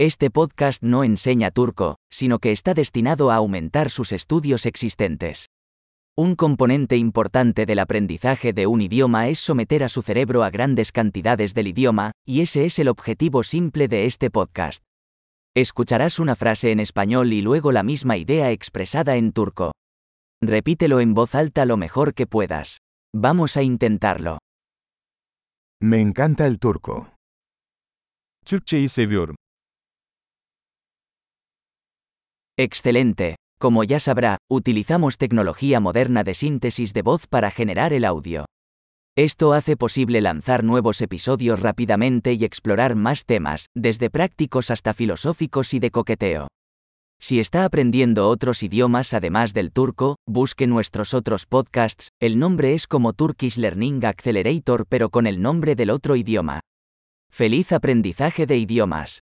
Este podcast no enseña turco, sino que está destinado a aumentar sus estudios existentes. Un componente importante del aprendizaje de un idioma es someter a su cerebro a grandes cantidades del idioma, y ese es el objetivo simple de este podcast. Escucharás una frase en español y luego la misma idea expresada en turco. Repítelo en voz alta lo mejor que puedas. Vamos a intentarlo. Me encanta el turco. Türkçeyi seviyorum. Excelente. Como ya sabrá, utilizamos tecnología moderna de síntesis de voz para generar el audio. Esto hace posible lanzar nuevos episodios rápidamente y explorar más temas, desde prácticos hasta filosóficos y de coqueteo. Si está aprendiendo otros idiomas además del turco, busque nuestros otros podcasts, el nombre es como Turkish Learning Accelerator pero con el nombre del otro idioma. ¡Feliz aprendizaje de idiomas!